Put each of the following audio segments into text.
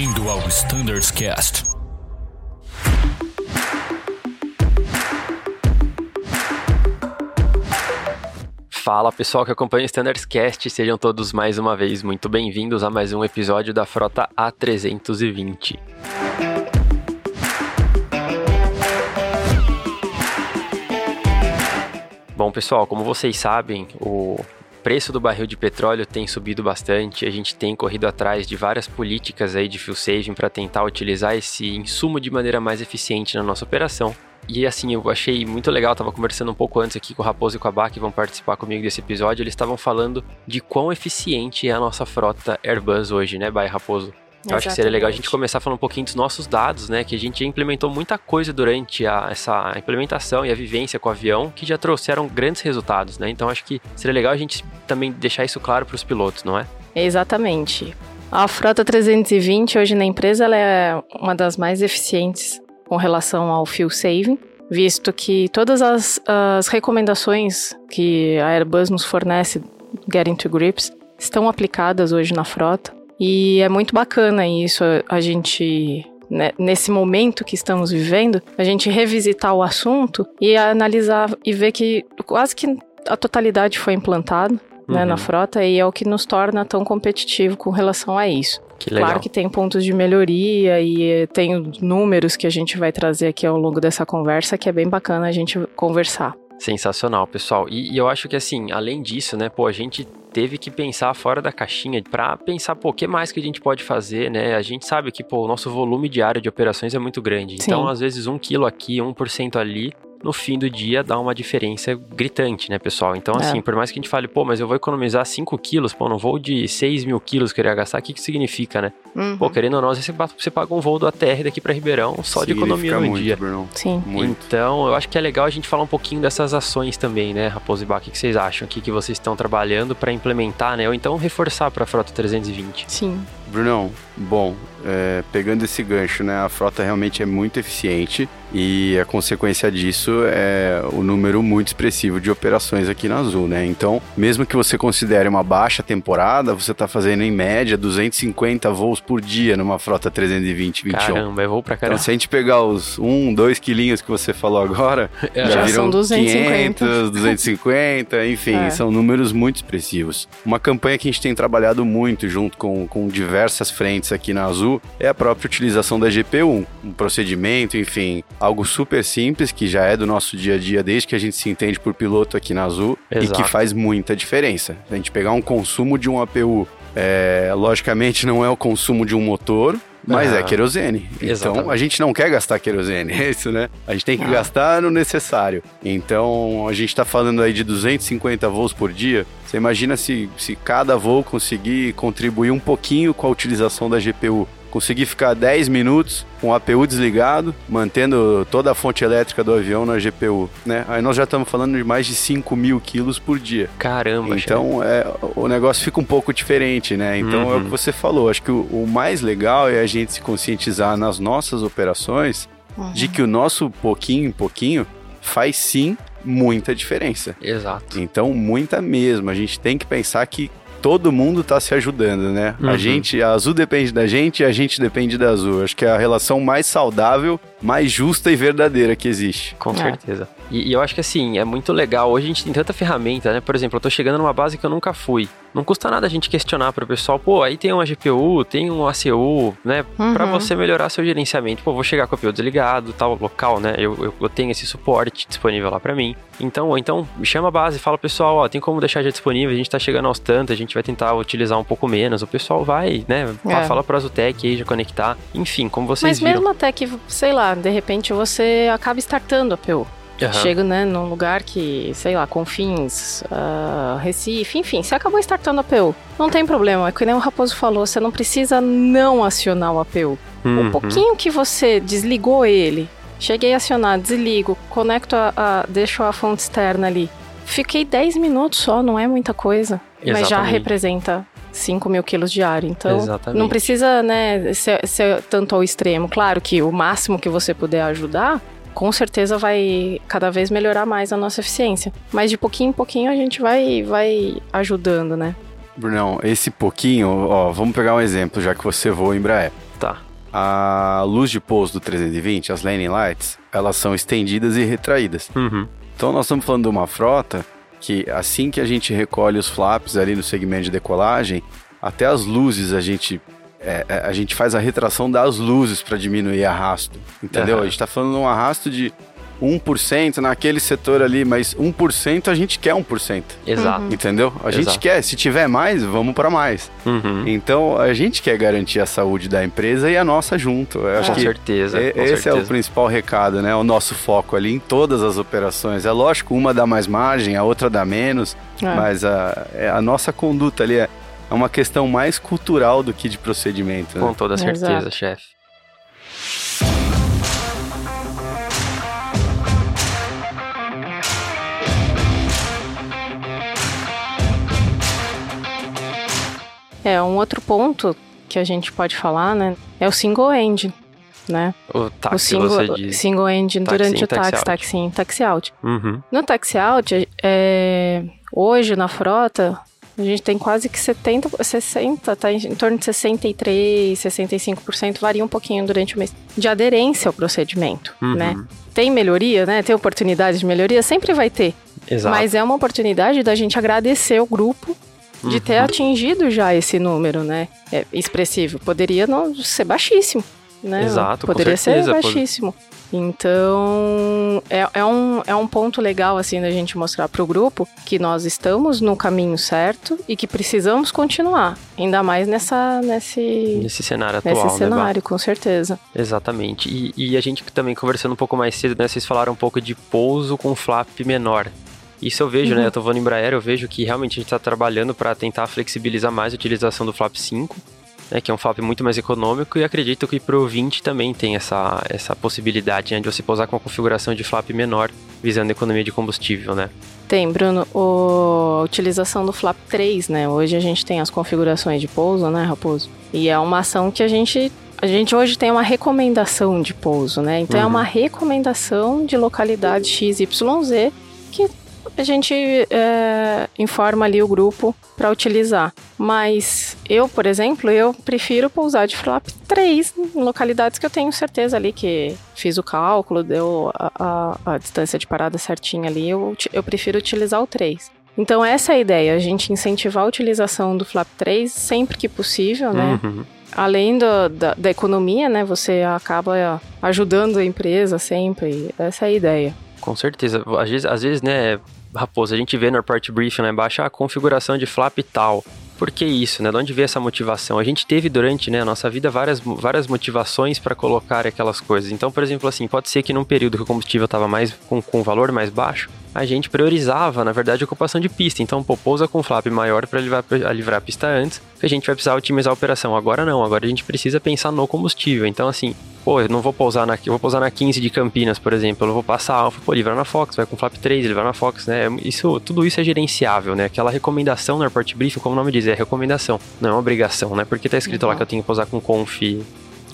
Bem-vindo ao Standards Cast. Fala pessoal que acompanha o Standards Cast, sejam todos mais uma vez muito bem-vindos a mais um episódio da Frota A320. Bom, pessoal, como vocês sabem, o preço do barril de petróleo tem subido bastante, a gente tem corrido atrás de várias políticas aí de fuel saving para tentar utilizar esse insumo de maneira mais eficiente na nossa operação. E assim, eu achei muito legal, tava conversando um pouco antes aqui com o Raposo e com a Bá, que vão participar comigo desse episódio, eles estavam falando de quão eficiente é a nossa frota Airbus hoje, né, Bá Raposo? Eu acho que seria legal a gente começar falando um pouquinho dos nossos dados, né? Que a gente implementou muita coisa durante a, essa implementação e a vivência com o avião que já trouxeram grandes resultados, né? Então acho que seria legal a gente também deixar isso claro para os pilotos, não é? Exatamente. A frota 320 hoje na empresa ela é uma das mais eficientes com relação ao fuel saving, visto que todas as, as recomendações que a Airbus nos fornece, Getting to Grips, estão aplicadas hoje na frota. E é muito bacana isso, a gente né, nesse momento que estamos vivendo, a gente revisitar o assunto e analisar e ver que quase que a totalidade foi implantada uhum. né, na uhum. frota e é o que nos torna tão competitivo com relação a isso. Que claro que tem pontos de melhoria e tem números que a gente vai trazer aqui ao longo dessa conversa que é bem bacana a gente conversar. Sensacional, pessoal. E, e, eu acho que assim, além disso, né, pô, a gente teve que pensar fora da caixinha para pensar, pô, o que mais que a gente pode fazer, né? A gente sabe que, pô, o nosso volume diário de operações é muito grande. Sim. Então, às vezes, um quilo aqui, um por cento ali, no fim do dia dá uma diferença gritante, né, pessoal? Então, assim, é. por mais que a gente fale, pô, mas eu vou economizar 5 quilos, pô, não vou de 6 mil quilos querer gastar, o que que significa, né? Uhum. Pô, querendo ou não, você, você paga um voo do ATR daqui para Ribeirão só de economia no muito, dia. Bruno. Sim. Muito. Então, eu acho que é legal a gente falar um pouquinho dessas ações também, né, Raposo e Bach? O que vocês acham aqui que vocês estão trabalhando para implementar, né? Ou então reforçar para a Frota 320? Sim. Brunão, bom, é, pegando esse gancho, né? A frota realmente é muito eficiente e a consequência disso é o número muito expressivo de operações aqui na Azul, né? Então, mesmo que você considere uma baixa temporada, você está fazendo em média 250 voos por dia numa frota 320, 21. Caramba, é voo pra caramba. Então, se a gente pegar os 1, 2 quilinhos que você falou agora, é, já, já viram são 250. 500, 250, enfim, é. são números muito expressivos. Uma campanha que a gente tem trabalhado muito junto com, com diversas frentes aqui na Azul é a própria utilização da GPU, um procedimento, enfim, algo super simples que já é do nosso dia a dia desde que a gente se entende por piloto aqui na Azul Exato. e que faz muita diferença. A gente pegar um consumo de um APU, é, logicamente não é o consumo de um motor, mas é querosene. Exatamente. Então a gente não quer gastar querosene, é isso, né? A gente tem que ah. gastar no necessário. Então a gente está falando aí de 250 voos por dia. Você imagina se, se cada voo conseguir contribuir um pouquinho com a utilização da GPU consegui ficar 10 minutos com o APU desligado, mantendo toda a fonte elétrica do avião na GPU, né? Aí nós já estamos falando de mais de 5 mil quilos por dia. Caramba, Então, é, o negócio fica um pouco diferente, né? Então, uhum. é o que uhum. você falou. Acho que o, o, mais legal é a gente se conscientizar nas nossas operações uhum. de que o nosso pouquinho em pouquinho faz sim muita diferença. Exato. Então, muita mesmo. A gente tem que pensar que todo mundo tá se ajudando, né? Uhum. A gente, a Azul depende da gente e a gente depende da Azul. Acho que é a relação mais saudável, mais justa e verdadeira que existe. Com é. certeza. E, e, eu acho que assim, é muito legal. Hoje a gente tem tanta ferramenta, né? Por exemplo, eu tô chegando numa base que eu nunca fui. Não custa nada a gente questionar para o pessoal, pô, aí tem uma GPU, tem um ACU, né? Uhum. Para você melhorar seu gerenciamento. Pô, vou chegar com o APU desligado, tal, local, né? Eu, eu, eu tenho esse suporte disponível lá para mim. Então, ou então, chama a base, fala, pessoal, ó, tem como deixar já disponível, a gente tá chegando aos tantos, a gente vai tentar utilizar um pouco menos. O pessoal vai, né? É. Fala pra Azutec aí, já conectar. Enfim, como vocês Mas viram. mesmo até que, sei lá, de repente você acaba startando a APU. Uhum. Chega, né, num lugar que, sei lá, Confins, uh, Recife, enfim, você acabou startando a APU. Não tem problema, é que nem o Raposo falou, você não precisa não acionar o APU. Uhum. Um pouquinho que você desligou ele, cheguei a acionar, desligo, conecto a, a deixo a fonte externa ali. Fiquei 10 minutos só, não é muita coisa. Exatamente. Mas já representa 5 mil quilos diário. Então, Exatamente. não precisa, né, ser, ser tanto ao extremo. Claro que o máximo que você puder ajudar, com certeza vai cada vez melhorar mais a nossa eficiência. Mas de pouquinho em pouquinho a gente vai, vai ajudando, né? Brunão, esse pouquinho, ó, vamos pegar um exemplo, já que você voa em Embraer. Tá. A luz de pouso do 320, as landing lights, elas são estendidas e retraídas. Uhum. Então nós estamos falando de uma frota que assim que a gente recolhe os flaps ali no segmento de decolagem, até as luzes a gente é, é a gente faz a retração das luzes para diminuir arrasto, entendeu? Uhum. A gente está falando de um arrasto de 1% naquele setor ali, mas 1% a gente quer 1%. Exato. Uhum. Entendeu? A Exato. gente quer, se tiver mais, vamos para mais. Uhum. Então a gente quer garantir a saúde da empresa e a nossa junto. Eu acho com que certeza. E, com esse certeza. é o principal recado, né? O nosso foco ali em todas as operações. É lógico, uma dá mais margem, a outra dá menos, é. mas a, é, a nossa conduta ali é, é uma questão mais cultural do que de procedimento. Né? Com toda certeza, chefe. É, um outro ponto que a gente pode falar, né, é o single engine, né? O táxi, o single, single engine Taxi durante o taxi táxi, táxi in, taxi out. Uhum. No taxi out, é, hoje na frota, a gente tem quase que 70, 60, tá em torno de 63, 65%, varia um pouquinho durante o mês, de aderência ao procedimento, Uhum. né? Tem melhoria, né? Tem oportunidade de melhoria? Sempre vai ter. Exato. Mas é uma oportunidade da gente agradecer o grupo de ter Uhum. atingido já esse número, né? É expressivo. Poderia não ser baixíssimo, né? Exato, Poderia ser baixíssimo. Então, é, é, um, é um ponto legal, assim, da gente mostrar pro grupo que nós estamos no caminho certo e que precisamos continuar. Ainda mais nessa, nesse, Nesse cenário atual, nesse né, cenário, com certeza. Exatamente. E, e a gente também conversando um pouco mais cedo, né? Vocês falaram um pouco de pouso com flap menor. Isso eu vejo, né? Eu tô voando em Embraer, eu vejo que realmente a gente tá trabalhando para tentar flexibilizar mais a utilização do flap 5, né? Que é um flap muito mais econômico e acredito que pro 20 também tem essa, essa possibilidade, né? De você pousar com uma configuração de flap menor, visando a economia de combustível, né? Tem, Bruno, o- a utilização do Flap 3, né? Hoje a gente tem as configurações de pouso, né, Raposo? E é uma ação que a gente. A gente hoje tem uma recomendação de pouso, né? Então é Uhum. uma recomendação de localidade XYZ que a gente é, informa ali o grupo para utilizar. Mas eu, por exemplo, eu prefiro pousar de flap 3 em localidades que eu tenho certeza ali que fiz o cálculo, deu a, a- a distância de parada certinha ali, eu, eu prefiro utilizar o 3. Então essa é a ideia, a gente incentivar a utilização do flap 3 sempre que possível, né? Uhum. Além do- da, da economia, né? Você acaba ajudando a empresa sempre. Essa é a ideia. Com certeza. Às vezes, às vezes, né, Raposo, a gente vê no report briefing lá embaixo a configuração de flap tal. Por que isso, né? De onde veio essa motivação? A gente teve durante né, a nossa vida várias, várias motivações para colocar aquelas coisas. Então, por exemplo, assim, pode ser que num período que o combustível estava mais com, com valor mais baixo, a gente priorizava, na verdade, a ocupação de pista. Então, pô, pousa com flap maior para livrar, pra livrar a pista antes, que a gente vai precisar otimizar a operação. Agora não, agora a gente precisa pensar no combustível. Então, assim, pô, eu não vou pousar na, eu vou pousar na 15 de Campinas, por exemplo, eu não vou passar alfa, pô, livrar na Fox, vai com flap 3, livrar na Fox, né? Isso, tudo isso é gerenciável, né? Aquela recomendação no airport briefing, como o nome diz, é recomendação, não é uma obrigação, né? Porque tá escrito lá Uhum. que eu tenho que pousar com conf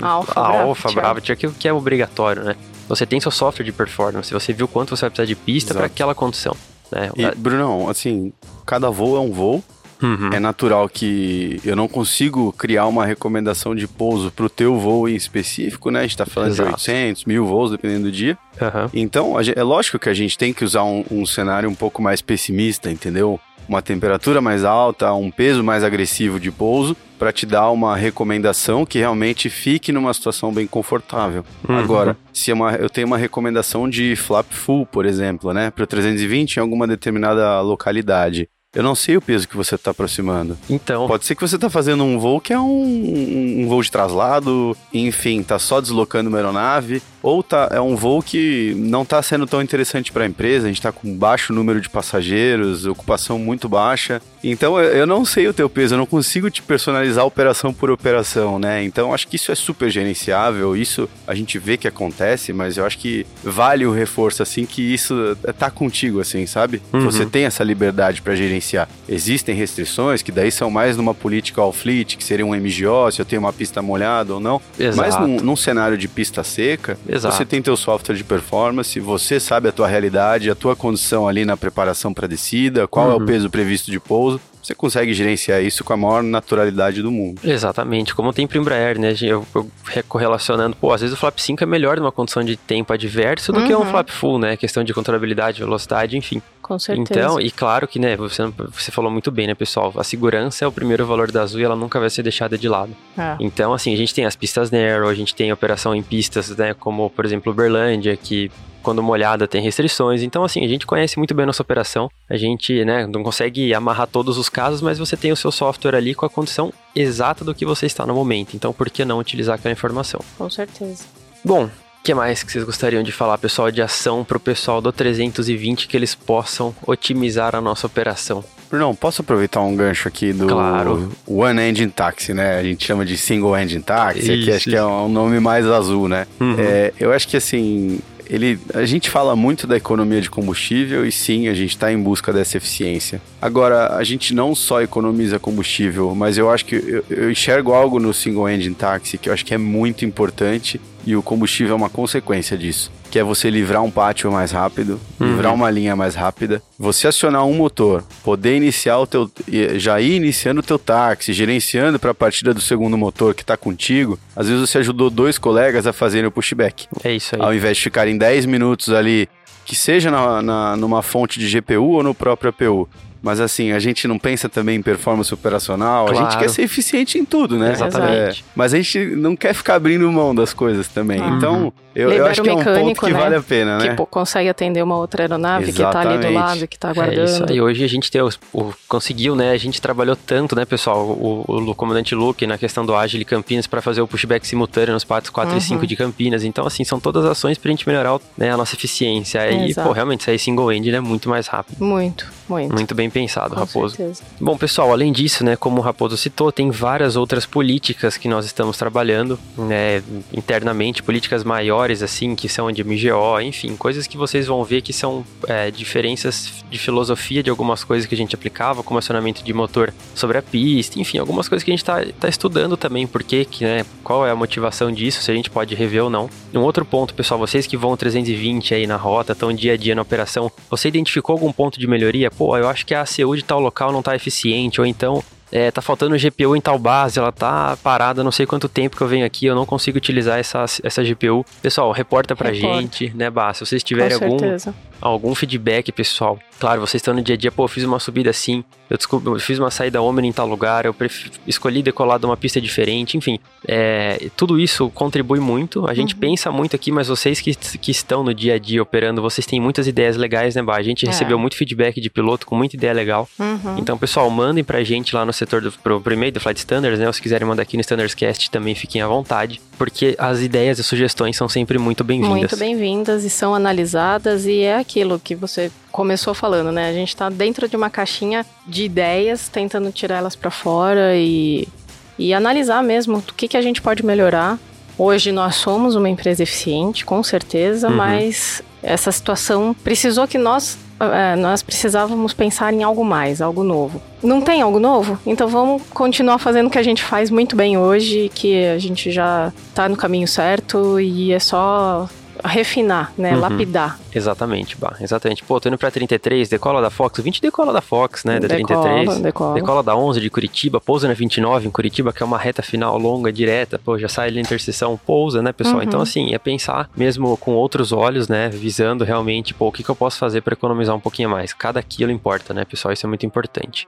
Alfa, a Bravo, Alfa, Thiago. Bravo, aquilo que é obrigatório, né? Você tem seu software de performance, você viu quanto você vai precisar de pista para aquela condição, né? E, Brunão, assim, cada voo é um voo. Uhum. É natural que eu não consigo criar uma recomendação de pouso pro teu voo em específico, né? A gente tá falando Exato. de 800, mil voos, dependendo do dia. Aham. Então, é lógico que a gente tem que usar um, um cenário um pouco mais pessimista, entendeu? Uma temperatura mais alta, um peso mais agressivo de pouso, para te dar uma recomendação que realmente fique numa situação bem confortável. Uhum. Agora, se é uma- eu tenho uma recomendação de flap full, por exemplo, né, para 320 em alguma determinada localidade, eu não sei o peso que você está aproximando. Então, Pode ser que você tá fazendo um voo que é um, um voo de traslado, enfim, tá só deslocando uma aeronave, ou tá, é um voo que não tá sendo tão interessante para a empresa, a gente tá com baixo número de passageiros, ocupação muito baixa. Então eu, eu não sei o teu peso, eu não consigo te personalizar operação por operação, né? Então acho que isso é super gerenciável, isso a gente vê que acontece, mas eu acho que vale o reforço assim que isso tá contigo assim, sabe? Uhum. Você tem essa liberdade para gerenciar. Existem restrições que daí são mais numa política all fleet, que seria um MGO, se eu tenho uma pista molhada ou não. Exato. Mas num, num cenário de pista seca, Exato. Você tem teu software de performance, você sabe a tua realidade, a tua condição ali na preparação para descida, qual uhum. é o uhum. peso previsto de pouso você consegue gerenciar isso com a maior naturalidade do mundo. Exatamente, como tem para Embraer, né? Eu, eu correlacionando, pô, às vezes o flap 5 é melhor numa condição de tempo adverso do uhum. que um flap full, né? Questão de controlabilidade, velocidade, enfim. Com certeza. Então, e claro que, né, você, você falou muito bem, né, pessoal? A segurança é o primeiro valor da Azul e ela nunca vai ser deixada de lado. É. Então, assim, a gente tem as pistas Narrow, a gente tem operação em pistas, né, como, por exemplo, Uberlândia, que quando molhada tem restrições. Então, assim, a gente conhece muito bem a nossa operação. A gente, né, não consegue amarrar todos os casos, mas você tem o seu software ali com a condição exata do que você está no momento. Então, por que não utilizar aquela informação? Com certeza. Bom, que mais que vocês gostariam de falar, pessoal, de ação para o pessoal do 320 que eles possam otimizar a nossa operação? Não, posso aproveitar um gancho aqui do claro. One Engine Taxi, né? A gente chama de Single Engine Taxi, isso, que acho que é um nome mais azul, né? Uhum. É, eu acho que assim, ele, a gente fala muito da economia de combustível e sim, a gente está em busca dessa eficiência. Agora, a gente não só economiza combustível, mas eu acho que eu, eu enxergo algo no single engine taxi que eu acho que é muito importante e o combustível é uma consequência disso que é você livrar um pátio mais rápido, uhum. livrar uma linha mais rápida, você acionar um motor, poder iniciar o teu, já ir iniciando o teu táxi, gerenciando para a partida do segundo motor que está contigo, às vezes você ajudou dois colegas a fazerem o pushback. É isso aí. Ao invés de ficarem 10 minutos ali, que seja na, na, numa fonte de GPU ou no próprio APU, mas assim, a gente não pensa também em performance operacional, claro. a gente quer ser eficiente em tudo, né? Exatamente. É, mas a gente não quer ficar abrindo mão das coisas também. Uhum. Então, eu, eu, acho que é um ponto que né? vale a pena, né? Que consegue atender uma outra aeronave Exatamente. que tá ali do lado, que tá aguardando. É isso aí. Hoje a gente tem, o, o, conseguiu, né? A gente trabalhou tanto, né, pessoal? O, o, o comandante Luke na questão do Agile Campinas para fazer o pushback simultâneo nos patos 4 uhum. e 5 de Campinas. Então, assim, são todas ações pra gente melhorar né, a nossa eficiência. É, e, pô, realmente, sair single engine é muito mais rápido. Muito, muito. Muito bem pensado, Com Raposo. Certeza. Bom, pessoal, além disso, né, como o Raposo citou, tem várias outras políticas que nós estamos trabalhando, né, internamente, políticas maiores, assim, que são de MGO, enfim, coisas que vocês vão ver que são é, diferenças de filosofia de algumas coisas que a gente aplicava, como acionamento de motor sobre a pista, enfim, algumas coisas que a gente está tá estudando também, por que, né, qual é a motivação disso, se a gente pode rever ou não. Um outro ponto, pessoal, vocês que vão 320 aí na rota, estão dia a dia na operação, você identificou algum ponto de melhoria? Pô, eu acho que a ACU de tal local não está eficiente, ou então é, tá faltando GPU em tal base, ela tá parada, não sei quanto tempo que eu venho aqui, eu não consigo utilizar essa, essa GPU. Pessoal, reporta pra reporta. gente, né, Bah? Se vocês tiverem algum, algum feedback, pessoal. Claro, vocês estão no dia a dia, pô, eu fiz uma subida assim, eu, desculpa, eu fiz uma saída Omni em tal lugar, eu escolhi decolar de uma pista diferente, enfim. É, tudo isso contribui muito. A gente uhum. pensa muito aqui, mas vocês que, que estão no dia a dia operando, vocês têm muitas ideias legais, né, Bah? A gente é. recebeu muito feedback de piloto com muita ideia legal. Uhum. Então, pessoal, mandem pra gente lá no setor do pro, pro e-mail do Flight Standards, né? Ou se quiserem mandar aqui no Standards Cast também fiquem à vontade, porque as ideias e sugestões são sempre muito bem-vindas. Muito bem-vindas e são analisadas e é aquilo que você começou falando, né? A gente está dentro de uma caixinha de ideias, tentando tirar elas para fora e, e analisar mesmo o que, que a gente pode melhorar. Hoje nós somos uma empresa eficiente, com certeza, uhum. mas essa situação precisou que nós nós precisávamos pensar em algo mais, algo novo. Não tem algo novo? Então vamos continuar fazendo o que a gente faz muito bem hoje, que a gente já está no caminho certo e é só refinar, né? Uhum. Lapidar. Exatamente, bah, exatamente. Pô, tô indo pra 33, decola da Fox, 20 decola da Fox, né? Da decola, 33. Decola. decola da 11 de Curitiba, pousa na 29 em Curitiba, que é uma reta final longa, direta, pô, já sai ali na interseção, pousa, né, pessoal? Uhum. Então, assim, é pensar mesmo com outros olhos, né? Visando realmente, pô, o que, que eu posso fazer para economizar um pouquinho mais. Cada quilo importa, né, pessoal? Isso é muito importante.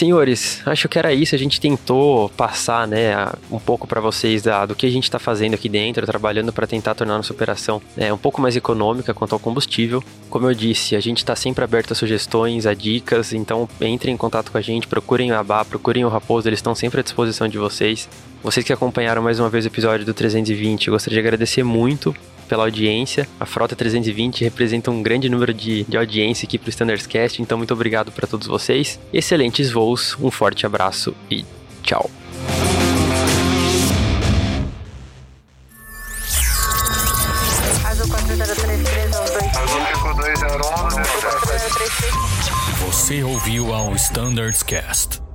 Senhores, acho que era isso. A gente tentou passar, né, um pouco para vocês da, do que a gente está fazendo aqui dentro, trabalhando para tentar tornar nossa operação é, um pouco mais econômica quanto ao combustível. Como eu disse, a gente está sempre aberto a sugestões, a dicas, então entrem em contato com a gente, procurem o Abá, procurem o Raposo, eles estão sempre à disposição de vocês. Vocês que acompanharam mais uma vez o episódio do 320, eu gostaria de agradecer muito pela audiência. A Frota 320 representa um grande número de, de audiência aqui para o Standards Cast, então muito obrigado para todos vocês. Excelentes voos, um forte abraço e tchau. Você ouviu ao Standards Cast.